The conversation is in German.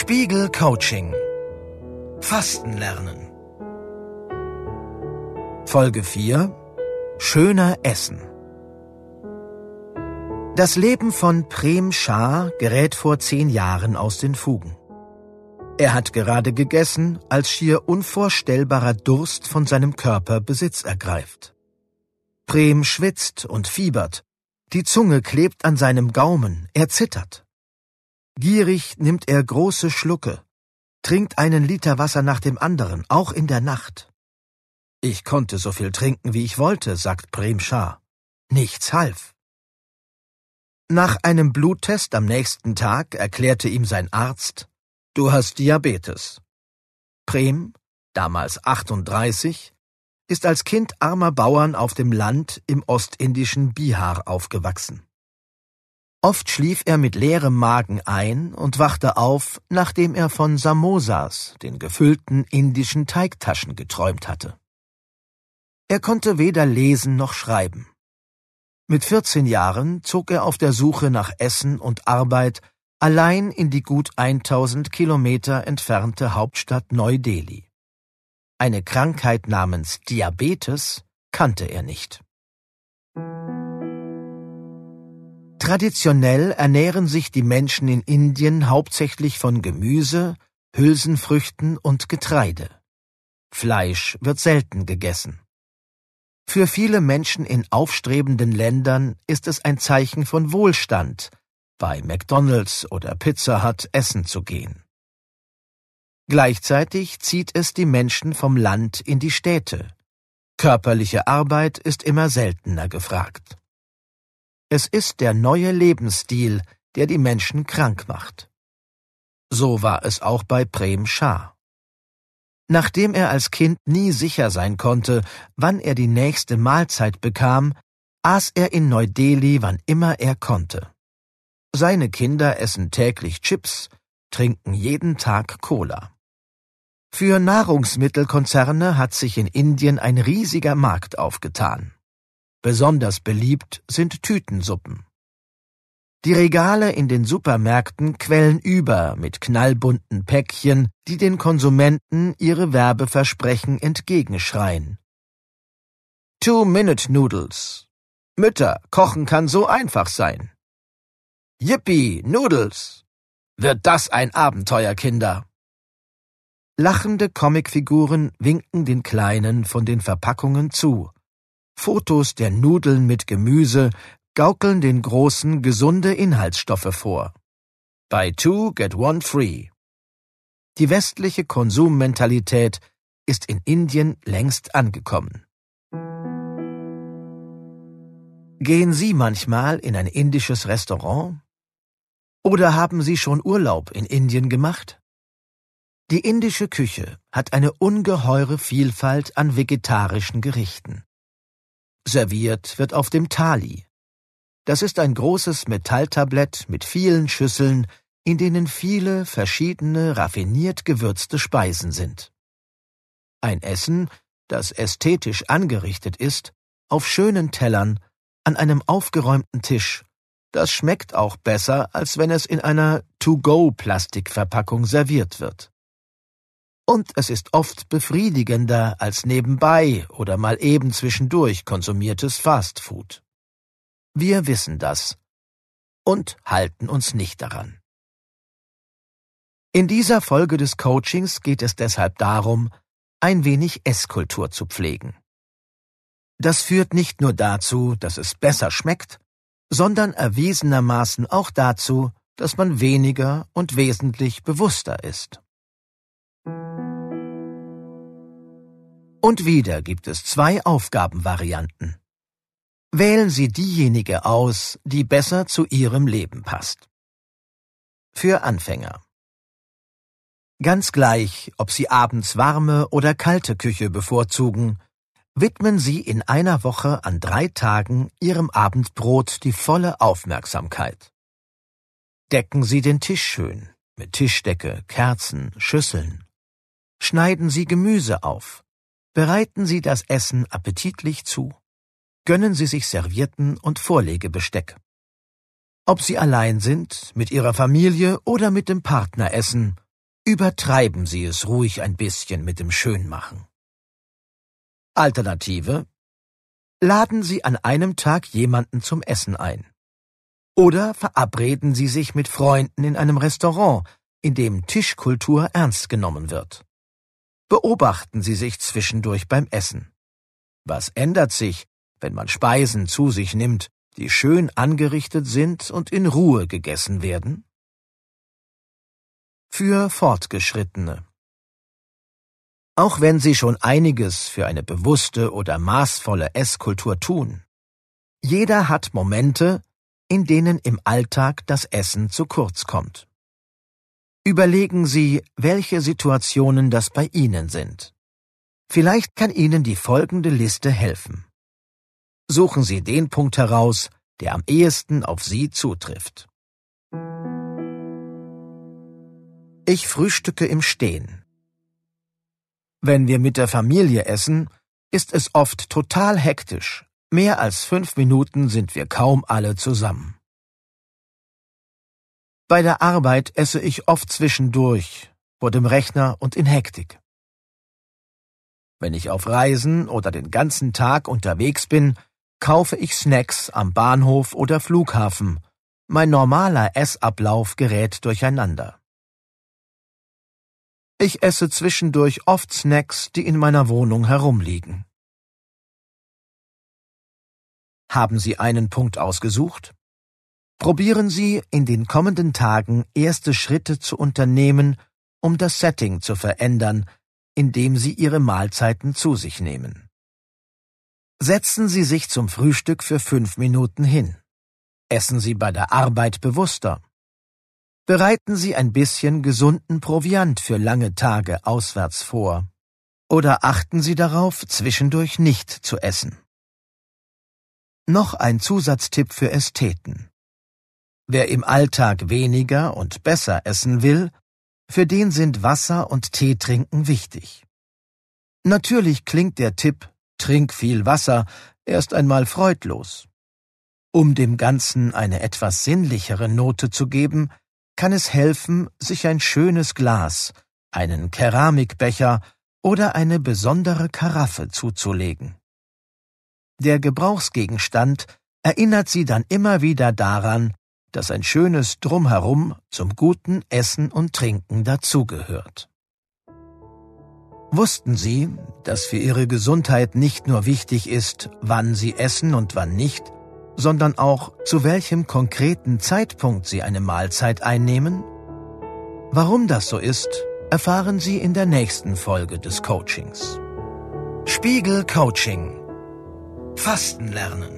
Spiegel Coaching Fasten lernen Folge 4 Schöner Essen Das Leben von Prem Shah gerät vor zehn Jahren aus den Fugen. Er hat gerade gegessen, als schier unvorstellbarer Durst von seinem Körper Besitz ergreift. Prem schwitzt und fiebert, die Zunge klebt an seinem Gaumen, er zittert. Gierig nimmt er große Schlucke, trinkt einen Liter Wasser nach dem anderen, auch in der Nacht. Ich konnte so viel trinken, wie ich wollte, sagt Prem Shah. Nichts half. Nach einem Bluttest am nächsten Tag erklärte ihm sein Arzt, du hast Diabetes. Prem, damals 38, ist als Kind armer Bauern auf dem Land im ostindischen Bihar aufgewachsen. Oft schlief er mit leerem Magen ein und wachte auf, nachdem er von Samosas, den gefüllten indischen Teigtaschen, geträumt hatte. Er konnte weder lesen noch schreiben. Mit 14 Jahren zog er auf der Suche nach Essen und Arbeit allein in die gut 1000 Kilometer entfernte Hauptstadt Neu-Delhi. Eine Krankheit namens Diabetes kannte er nicht. Traditionell ernähren sich die Menschen in Indien hauptsächlich von Gemüse, Hülsenfrüchten und Getreide. Fleisch wird selten gegessen. Für viele Menschen in aufstrebenden Ländern ist es ein Zeichen von Wohlstand, bei McDonald's oder Pizza Hut essen zu gehen. Gleichzeitig zieht es die Menschen vom Land in die Städte. Körperliche Arbeit ist immer seltener gefragt. Es ist der neue Lebensstil, der die Menschen krank macht. So war es auch bei Prem Shah. Nachdem er als Kind nie sicher sein konnte, wann er die nächste Mahlzeit bekam, aß er in Neu-Delhi, wann immer er konnte. Seine Kinder essen täglich Chips, trinken jeden Tag Cola. Für Nahrungsmittelkonzerne hat sich in Indien ein riesiger Markt aufgetan. Besonders beliebt sind Tütensuppen. Die Regale in den Supermärkten quellen über mit knallbunten Päckchen, die den Konsumenten ihre Werbeversprechen entgegenschreien. Two-Minute-Noodles. Mütter, kochen kann so einfach sein. Yippie, Noodles. Wird das ein Abenteuer, Kinder. Lachende Comicfiguren winken den Kleinen von den Verpackungen zu. Fotos der Nudeln mit Gemüse gaukeln den Großen gesunde Inhaltsstoffe vor. Buy two, get one free. Die westliche Konsummentalität ist in Indien längst angekommen. Gehen Sie manchmal in ein indisches Restaurant? Oder haben Sie schon Urlaub in Indien gemacht? Die indische Küche hat eine ungeheure Vielfalt an vegetarischen Gerichten. Serviert wird auf dem Thali. Das ist ein großes Metalltablett mit vielen Schüsseln, in denen viele verschiedene raffiniert gewürzte Speisen sind. Ein Essen, das ästhetisch angerichtet ist, auf schönen Tellern, an einem aufgeräumten Tisch, das schmeckt auch besser, als wenn es in einer To-Go-Plastikverpackung serviert wird. Und es ist oft befriedigender als nebenbei oder mal eben zwischendurch konsumiertes Fastfood. Wir wissen das und halten uns nicht daran. In dieser Folge des Coachings geht es deshalb darum, ein wenig Esskultur zu pflegen. Das führt nicht nur dazu, dass es besser schmeckt, sondern erwiesenermaßen auch dazu, dass man weniger und wesentlich bewusster ist. Und wieder gibt es zwei Aufgabenvarianten. Wählen Sie diejenige aus, die besser zu Ihrem Leben passt. Für Anfänger. Ganz gleich, ob Sie abends warme oder kalte Küche bevorzugen, widmen Sie in einer Woche an drei Tagen Ihrem Abendbrot die volle Aufmerksamkeit. Decken Sie den Tisch schön mit Tischdecke, Kerzen, Schüsseln. Schneiden Sie Gemüse auf. Bereiten Sie das Essen appetitlich zu. Gönnen Sie sich Servietten und Vorlegebesteck. Ob Sie allein sind, mit Ihrer Familie oder mit dem Partner essen, übertreiben Sie es ruhig ein bisschen mit dem Schönmachen. Alternative Laden Sie an einem Tag jemanden zum Essen ein. Oder verabreden Sie sich mit Freunden in einem Restaurant, in dem Tischkultur ernst genommen wird. Beobachten Sie sich zwischendurch beim Essen. Was ändert sich, wenn man Speisen zu sich nimmt, die schön angerichtet sind und in Ruhe gegessen werden? Für Fortgeschrittene Auch wenn Sie schon einiges für eine bewusste oder maßvolle Esskultur tun, jeder hat Momente, in denen im Alltag das Essen zu kurz kommt. Überlegen Sie, welche Situationen das bei Ihnen sind. Vielleicht kann Ihnen die folgende Liste helfen. Suchen Sie den Punkt heraus, der am ehesten auf Sie zutrifft. Ich frühstücke im Stehen. Wenn wir mit der Familie essen, ist es oft total hektisch. Mehr als fünf Minuten sind wir kaum alle zusammen. Bei der Arbeit esse ich oft zwischendurch, vor dem Rechner und in Hektik. Wenn ich auf Reisen oder den ganzen Tag unterwegs bin, kaufe ich Snacks am Bahnhof oder Flughafen. Mein normaler Essablauf gerät durcheinander. Ich esse zwischendurch oft Snacks, die in meiner Wohnung herumliegen. Haben Sie einen Punkt ausgesucht? Probieren Sie in den kommenden Tagen erste Schritte zu unternehmen, um das Setting zu verändern, indem Sie Ihre Mahlzeiten zu sich nehmen. Setzen Sie sich zum Frühstück für fünf Minuten hin. Essen Sie bei der Arbeit bewusster. Bereiten Sie ein bisschen gesunden Proviant für lange Tage auswärts vor. Oder achten Sie darauf, zwischendurch nicht zu essen. Noch ein Zusatztipp für Ästheten. Wer im Alltag weniger und besser essen will, für den sind Wasser und Tee trinken wichtig. Natürlich klingt der Tipp Trink viel Wasser erst einmal freudlos. Um dem Ganzen eine etwas sinnlichere Note zu geben, kann es helfen, sich ein schönes Glas, einen Keramikbecher oder eine besondere Karaffe zuzulegen. Der Gebrauchsgegenstand erinnert Sie dann immer wieder daran, dass ein schönes Drumherum zum guten Essen und Trinken dazugehört. Wussten Sie, dass für Ihre Gesundheit nicht nur wichtig ist, wann Sie essen und wann nicht, sondern auch zu welchem konkreten Zeitpunkt Sie eine Mahlzeit einnehmen? Warum das so ist, erfahren Sie in der nächsten Folge des Coachings. Spiegel Coaching Fasten lernen